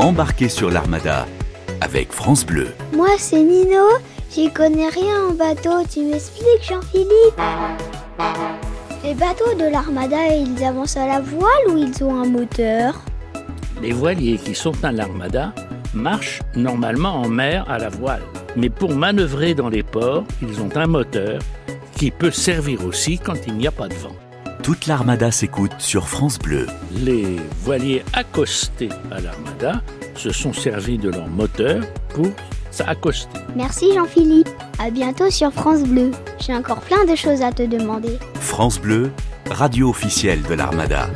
Embarquez sur l'Armada avec France Bleu. Moi, c'est Nino. J'y connais rien en bateau. Tu m'expliques, Jean-Philippe? Les bateaux de l'Armada, ils avancent à la voile ou ils ont un moteur? Les voiliers qui sont à l'Armada marchent normalement en mer à la voile. Mais pour manœuvrer dans les ports, ils ont un moteur qui peut servir aussi quand il n'y a pas de vent. Toute l'Armada s'écoute sur France Bleu. Les voiliers accostés à l'Armada se sont servis de leur moteur pour s'accoster. Merci Jean-Philippe. À bientôt sur France Bleu. J'ai encore plein de choses à te demander. France Bleu, radio officielle de l'Armada.